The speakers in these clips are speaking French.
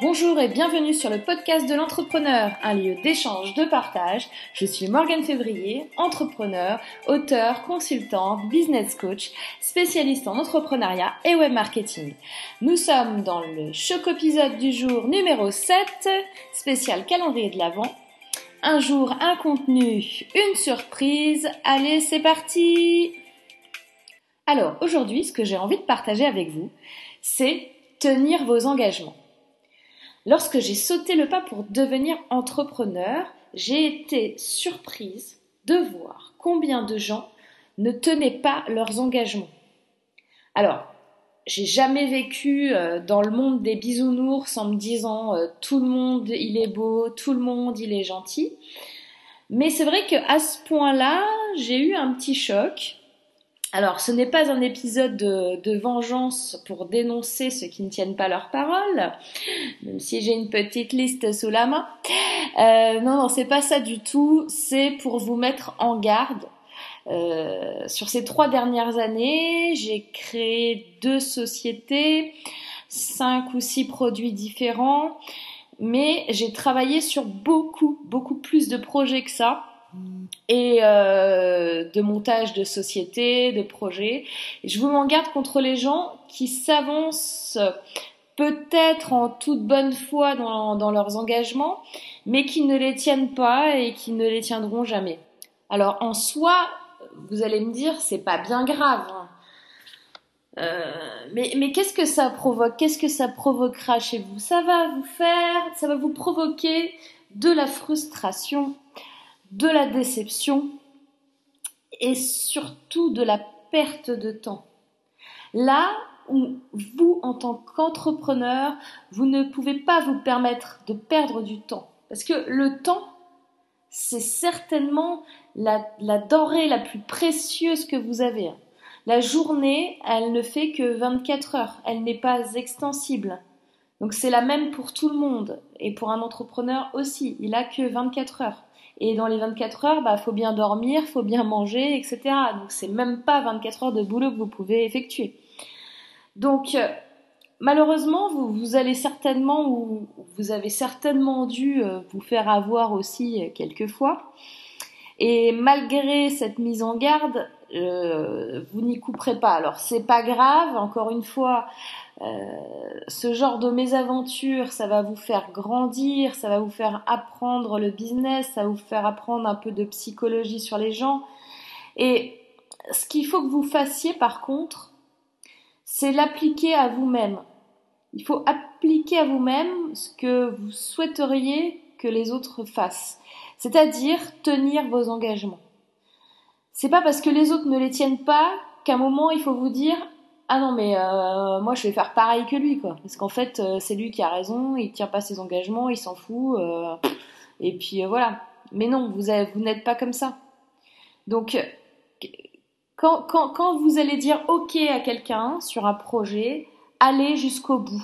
Bonjour et bienvenue sur le podcast de l'entrepreneur, un lieu d'échange, de partage. Je suis Morgane Février, entrepreneur, auteur, consultante, business coach, spécialiste en entrepreneuriat et web marketing. Nous sommes dans le choc épisode du jour numéro 7, spécial calendrier de l'Avent. Un jour, un contenu, une surprise. Allez, c'est parti Alors, aujourd'hui, ce que j'ai envie de partager avec vous, c'est tenir vos engagements. Lorsque j'ai sauté le pas pour devenir entrepreneur, j'ai été surprise de voir combien de gens ne tenaient pas leurs engagements. Alors, j'ai jamais vécu euh, dans le monde des bisounours en me disant euh, tout le monde il est beau, tout le monde il est gentil. Mais c'est vrai qu'à ce point-là, j'ai eu un petit choc alors, ce n'est pas un épisode de, vengeance pour dénoncer ceux qui ne tiennent pas leur parole, même si j'ai une petite liste sous la main. Euh, non, non, c'est pas ça du tout. C'est pour vous mettre en garde. Euh, sur ces trois dernières années, j'ai créé deux sociétés, cinq ou six produits différents, mais j'ai travaillé sur beaucoup, beaucoup plus de projets que ça et euh, de montage de sociétés, de projets. je vous m'en garde contre les gens qui s'avancent peut-être en toute bonne foi dans, leurs engagements, mais qui ne les tiennent pas et qui ne les tiendront jamais. Alors en soi, vous allez me dire, c'est pas bien grave. Hein. Euh, mais, mais qu'est-ce que ça provoque? Qu'est-ce que ça provoquera chez vous? Ça va vous faire, ça va vous provoquer de la frustration, de la déception et surtout de la perte de temps. Là où vous, en tant qu'entrepreneur, vous ne pouvez pas vous permettre de perdre du temps. Parce que le temps, c'est certainement la, la, denrée la plus précieuse que vous avez. La journée, elle ne fait que 24 heures, elle n'est pas extensible. Donc c'est la même pour tout le monde et pour un entrepreneur aussi, il a que 24 heures. Et dans les 24 heures, bah, faut bien dormir, faut bien manger, etc. Donc c'est même pas 24 heures de boulot que vous pouvez effectuer. Donc euh, malheureusement, vous, allez certainement ou vous avez certainement dû euh, vous faire avoir aussi euh, quelques fois. Et malgré cette mise en garde, vous n'y couperez pas. Alors c'est pas grave. Encore une fois, ce genre de mésaventure, ça va vous faire grandir, ça va vous faire apprendre le business, ça va vous faire apprendre un peu de psychologie sur les gens. Et ce qu'il faut que vous fassiez par contre, c'est l'appliquer à vous-même. Il faut appliquer à vous-même ce que vous souhaiteriez que les autres fassent. C'est-à-dire tenir vos engagements. C'est pas parce que les autres ne les tiennent pas qu'à un moment il faut vous dire ah non mais euh, moi je vais faire pareil que lui quoi. Parce qu'en fait euh, c'est lui qui a raison il tient pas ses engagements il s'en fout euh, et puis voilà. Mais non vous vous n'êtes pas comme ça. Donc quand, quand, quand vous allez dire ok à quelqu'un sur un projet allez jusqu'au bout.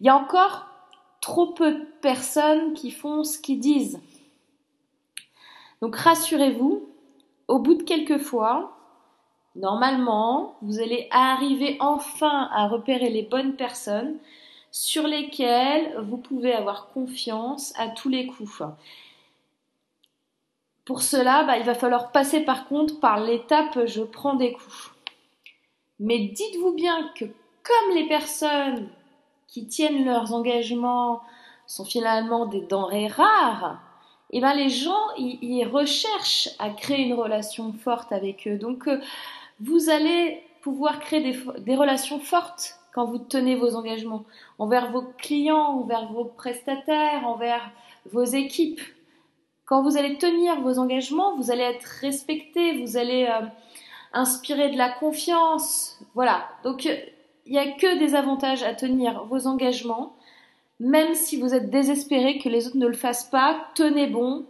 Il y a encore trop peu de personnes qui font ce qu'ils disent. Donc rassurez-vous au bout de quelques fois Normalement, vous allez arriver enfin à repérer les bonnes personnes sur lesquelles vous pouvez avoir confiance à tous les coups. Pour cela, bah, il va falloir passer par contre par l'étape je prends des coups. Mais dites-vous bien que comme les personnes qui tiennent leurs engagements sont finalement des denrées rares, et eh ben les gens ils, recherchent à créer une relation forte avec eux. Donc euh, vous allez pouvoir créer des, relations fortes quand vous tenez vos engagements envers vos clients, envers vos prestataires, envers vos équipes. Quand vous allez tenir vos engagements, vous allez être respecté, vous allez euh, inspirer de la confiance. Voilà. Donc, il n'y a que des avantages à tenir vos engagements. Même si vous êtes désespéré que les autres ne le fassent pas, tenez bon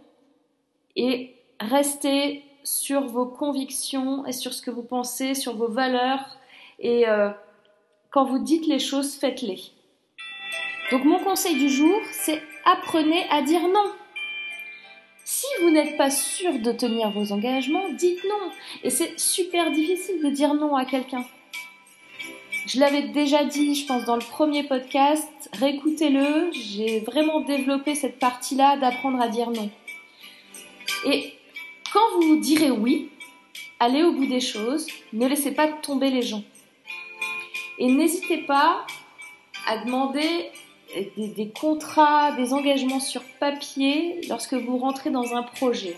et restez sur vos convictions et sur ce que vous pensez, sur vos valeurs. Et euh, quand vous dites les choses, faites-les. Donc mon conseil du jour, c'est apprenez à dire non. Si vous n'êtes pas sûr de tenir vos engagements, dites non. Et c'est super difficile de dire non à quelqu'un. Je l'avais déjà dit, je pense, dans le premier podcast, réécoutez-le, j'ai vraiment développé cette partie-là d'apprendre à dire non. Et quand vous direz oui, allez au bout des choses, ne laissez pas tomber les gens. Et n'hésitez pas à demander des, des, contrats, des engagements sur papier lorsque vous rentrez dans un projet.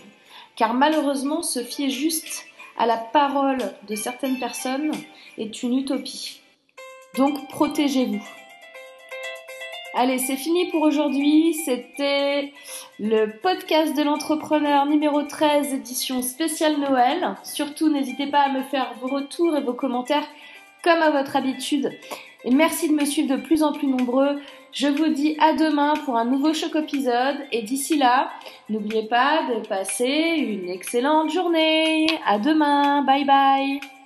Car malheureusement, se fier juste à la parole de certaines personnes est une utopie. Donc protégez-vous. Allez, c'est fini pour aujourd'hui. C'était le podcast de l'entrepreneur numéro 13, édition spéciale Noël. Surtout, n'hésitez pas à me faire vos retours et vos commentaires comme à votre habitude. Et merci de me suivre de plus en plus nombreux. Je vous dis à demain pour un nouveau choc épisode. Et d'ici là, n'oubliez pas de passer une excellente journée. À demain. Bye bye.